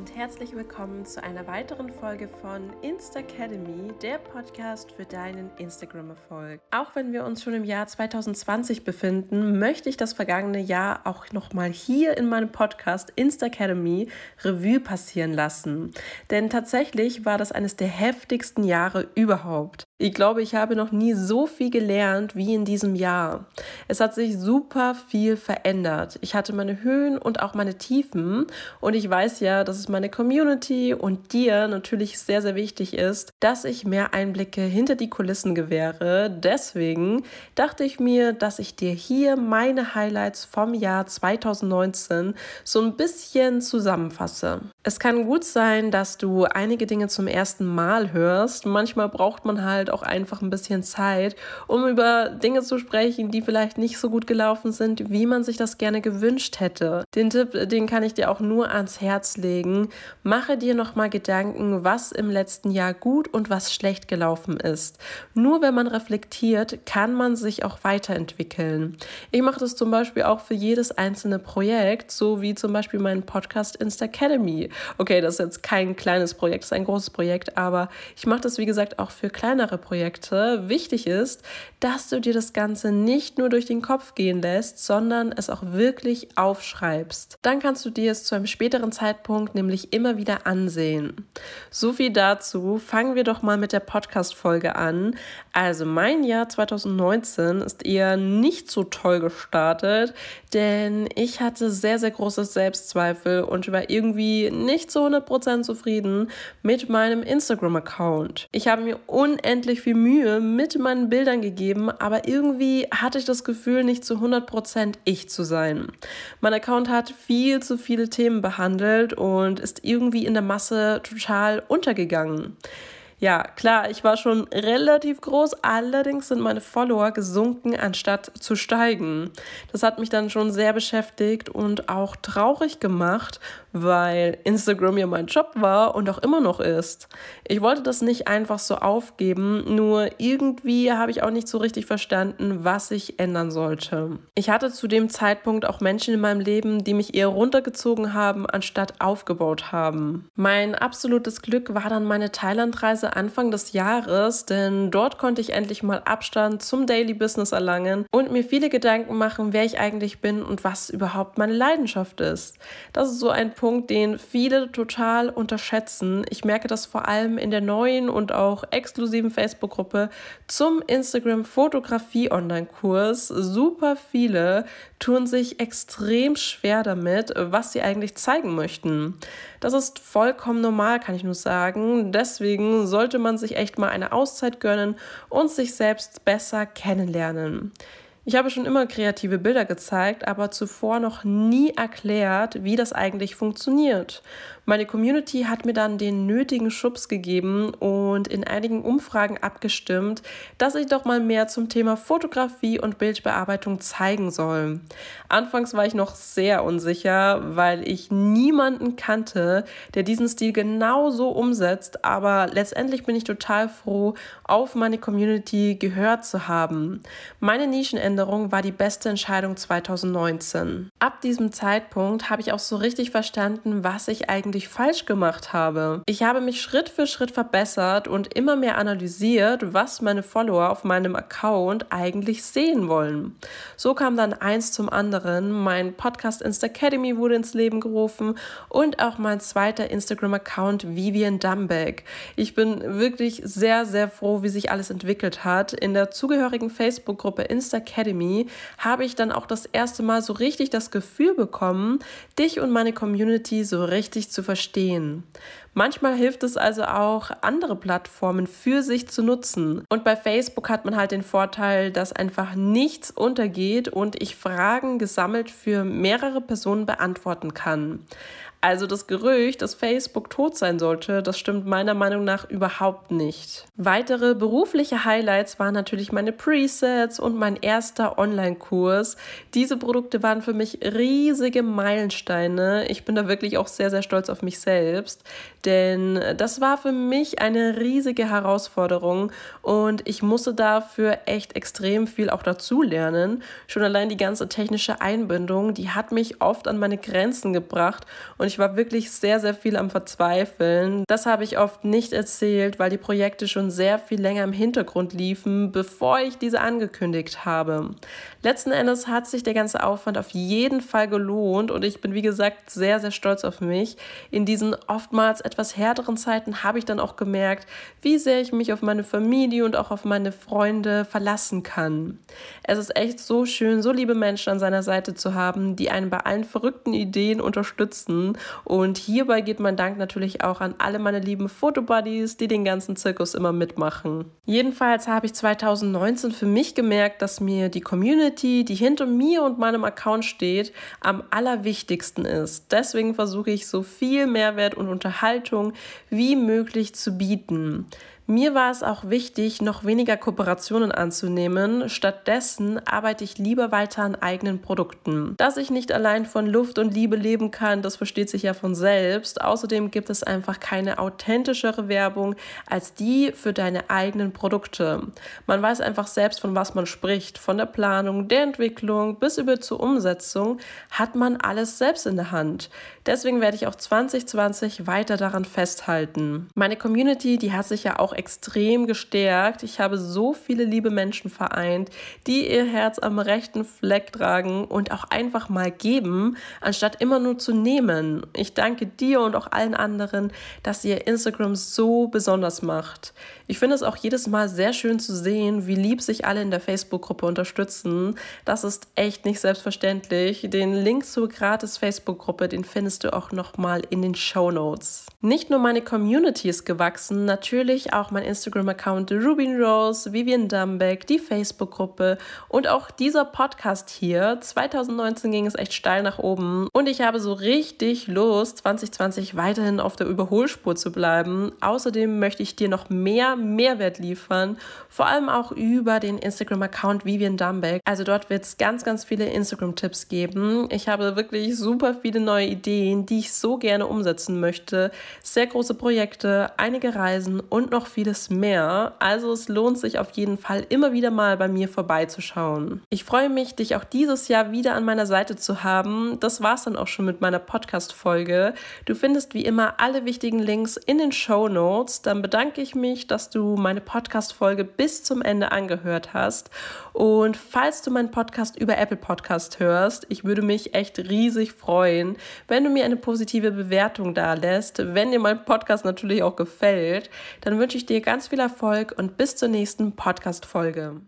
und herzlich willkommen zu einer weiteren Folge von Insta Academy, der Podcast für deinen Instagram-Erfolg. Auch wenn wir uns schon im Jahr 2020 befinden, möchte ich das vergangene Jahr auch nochmal hier in meinem Podcast Insta Academy Revue passieren lassen. Denn tatsächlich war das eines der heftigsten Jahre überhaupt. Ich glaube, ich habe noch nie so viel gelernt wie in diesem Jahr. Es hat sich super viel verändert. Ich hatte meine Höhen und auch meine Tiefen und ich weiß ja, dass es meine Community und dir natürlich sehr, sehr wichtig ist, dass ich mehr Einblicke hinter die Kulissen gewähre. Deswegen dachte ich mir, dass ich dir hier meine Highlights vom Jahr 2019 so ein bisschen zusammenfasse. Es kann gut sein, dass du einige Dinge zum ersten Mal hörst. Manchmal braucht man halt auch einfach ein bisschen Zeit, um über Dinge zu sprechen, die vielleicht nicht so gut gelaufen sind, wie man sich das gerne gewünscht hätte. Den Tipp, den kann ich dir auch nur ans Herz legen. Mache dir nochmal Gedanken, was im letzten Jahr gut und was schlecht gelaufen ist. Nur wenn man reflektiert, kann man sich auch weiterentwickeln. Ich mache das zum Beispiel auch für jedes einzelne Projekt, so wie zum Beispiel meinen Podcast Insta Academy. Okay, das ist jetzt kein kleines Projekt, das ist ein großes Projekt, aber ich mache das wie gesagt auch für kleinere Projekte wichtig ist, dass du dir das Ganze nicht nur durch den Kopf gehen lässt, sondern es auch wirklich aufschreibst. Dann kannst du dir es zu einem späteren Zeitpunkt nämlich immer wieder ansehen. So viel dazu. Fangen wir doch mal mit der Podcast-Folge an. Also, mein Jahr 2019 ist eher nicht so toll gestartet, denn ich hatte sehr, sehr große Selbstzweifel und war irgendwie nicht zu 100% zufrieden mit meinem Instagram-Account. Ich habe mir unendlich viel Mühe mit meinen Bildern gegeben, aber irgendwie hatte ich das Gefühl, nicht zu 100% ich zu sein. Mein Account hat viel zu viele Themen behandelt und ist irgendwie in der Masse total untergegangen. Ja, klar, ich war schon relativ groß, allerdings sind meine Follower gesunken, anstatt zu steigen. Das hat mich dann schon sehr beschäftigt und auch traurig gemacht, weil Instagram ja mein Job war und auch immer noch ist. Ich wollte das nicht einfach so aufgeben, nur irgendwie habe ich auch nicht so richtig verstanden, was ich ändern sollte. Ich hatte zu dem Zeitpunkt auch Menschen in meinem Leben, die mich eher runtergezogen haben, anstatt aufgebaut haben. Mein absolutes Glück war dann meine Thailandreise Anfang des Jahres, denn dort konnte ich endlich mal Abstand zum Daily Business erlangen und mir viele Gedanken machen, wer ich eigentlich bin und was überhaupt meine Leidenschaft ist. Das ist so ein Punkt, den viele total unterschätzen. Ich merke das vor allem in der neuen und auch exklusiven Facebook-Gruppe zum Instagram Fotografie Online-Kurs. Super viele tun sich extrem schwer damit, was sie eigentlich zeigen möchten. Das ist vollkommen normal, kann ich nur sagen. Deswegen sollte man sich echt mal eine Auszeit gönnen und sich selbst besser kennenlernen. Ich habe schon immer kreative Bilder gezeigt, aber zuvor noch nie erklärt, wie das eigentlich funktioniert. Meine Community hat mir dann den nötigen Schubs gegeben und in einigen Umfragen abgestimmt, dass ich doch mal mehr zum Thema Fotografie und Bildbearbeitung zeigen soll. Anfangs war ich noch sehr unsicher, weil ich niemanden kannte, der diesen Stil genauso umsetzt, aber letztendlich bin ich total froh, auf meine Community gehört zu haben. Meine Nischenänderung war die beste Entscheidung 2019. Ab diesem Zeitpunkt habe ich auch so richtig verstanden, was ich eigentlich ich falsch gemacht habe. Ich habe mich Schritt für Schritt verbessert und immer mehr analysiert, was meine Follower auf meinem Account eigentlich sehen wollen. So kam dann eins zum anderen. Mein Podcast Insta Academy wurde ins Leben gerufen und auch mein zweiter Instagram-Account Vivian Dumbeck. Ich bin wirklich sehr, sehr froh, wie sich alles entwickelt hat. In der zugehörigen Facebook-Gruppe Insta Academy habe ich dann auch das erste Mal so richtig das Gefühl bekommen, dich und meine Community so richtig zu verstehen. Manchmal hilft es also auch, andere Plattformen für sich zu nutzen. Und bei Facebook hat man halt den Vorteil, dass einfach nichts untergeht und ich Fragen gesammelt für mehrere Personen beantworten kann. Also das Gerücht, dass Facebook tot sein sollte, das stimmt meiner Meinung nach überhaupt nicht. Weitere berufliche Highlights waren natürlich meine Presets und mein erster Online-Kurs. Diese Produkte waren für mich riesige Meilensteine. Ich bin da wirklich auch sehr, sehr stolz auf mich selbst, denn das war für mich eine riesige Herausforderung und ich musste dafür echt extrem viel auch dazu lernen. Schon allein die ganze technische Einbindung, die hat mich oft an meine Grenzen gebracht und ich war wirklich sehr, sehr viel am Verzweifeln. Das habe ich oft nicht erzählt, weil die Projekte schon sehr viel länger im Hintergrund liefen, bevor ich diese angekündigt habe. Letzten Endes hat sich der ganze Aufwand auf jeden Fall gelohnt und ich bin, wie gesagt, sehr, sehr stolz auf mich. In diesen oftmals etwas härteren Zeiten habe ich dann auch gemerkt, wie sehr ich mich auf meine Familie und auch auf meine Freunde verlassen kann. Es ist echt so schön, so liebe Menschen an seiner Seite zu haben, die einen bei allen verrückten Ideen unterstützen. Und hierbei geht mein Dank natürlich auch an alle meine lieben Fotobuddies, die den ganzen Zirkus immer mitmachen. Jedenfalls habe ich 2019 für mich gemerkt, dass mir die Community, die hinter mir und meinem Account steht, am allerwichtigsten ist. Deswegen versuche ich so viel Mehrwert und Unterhaltung wie möglich zu bieten. Mir war es auch wichtig, noch weniger Kooperationen anzunehmen. Stattdessen arbeite ich lieber weiter an eigenen Produkten. Dass ich nicht allein von Luft und Liebe leben kann, das versteht sich ja von selbst. Außerdem gibt es einfach keine authentischere Werbung als die für deine eigenen Produkte. Man weiß einfach selbst, von was man spricht. Von der Planung, der Entwicklung bis über zur Umsetzung hat man alles selbst in der Hand. Deswegen werde ich auch 2020 weiter daran festhalten. Meine Community, die hat sich ja auch extrem gestärkt. Ich habe so viele liebe Menschen vereint, die ihr Herz am rechten Fleck tragen und auch einfach mal geben, anstatt immer nur zu nehmen. Ich danke dir und auch allen anderen, dass ihr Instagram so besonders macht. Ich finde es auch jedes Mal sehr schön zu sehen, wie lieb sich alle in der Facebook-Gruppe unterstützen. Das ist echt nicht selbstverständlich. Den Link zur gratis Facebook-Gruppe, den findest du auch nochmal in den Show Notes. Nicht nur meine Community ist gewachsen, natürlich auch mein Instagram-Account Rubin Rose, Vivian Dumbeck, die Facebook-Gruppe und auch dieser Podcast hier. 2019 ging es echt steil nach oben und ich habe so richtig Lust, 2020 weiterhin auf der Überholspur zu bleiben. Außerdem möchte ich dir noch mehr Mehrwert liefern, vor allem auch über den Instagram-Account Vivian Dumbeck. Also dort wird es ganz, ganz viele Instagram-Tipps geben. Ich habe wirklich super viele neue Ideen, die ich so gerne umsetzen möchte. Sehr große Projekte, einige Reisen und noch vieles mehr. Also es lohnt sich auf jeden Fall immer wieder mal bei mir vorbeizuschauen. Ich freue mich, dich auch dieses Jahr wieder an meiner Seite zu haben. Das war's dann auch schon mit meiner Podcast-Folge. Du findest wie immer alle wichtigen Links in den Show Notes. Dann bedanke ich mich, dass du meine Podcast-Folge bis zum Ende angehört hast. Und falls du meinen Podcast über Apple Podcast hörst, ich würde mich echt riesig freuen, wenn du mir eine positive Bewertung da lässt. Wenn dir mein Podcast natürlich auch gefällt, dann wünsche ich dir ganz viel Erfolg und bis zur nächsten Podcast-Folge.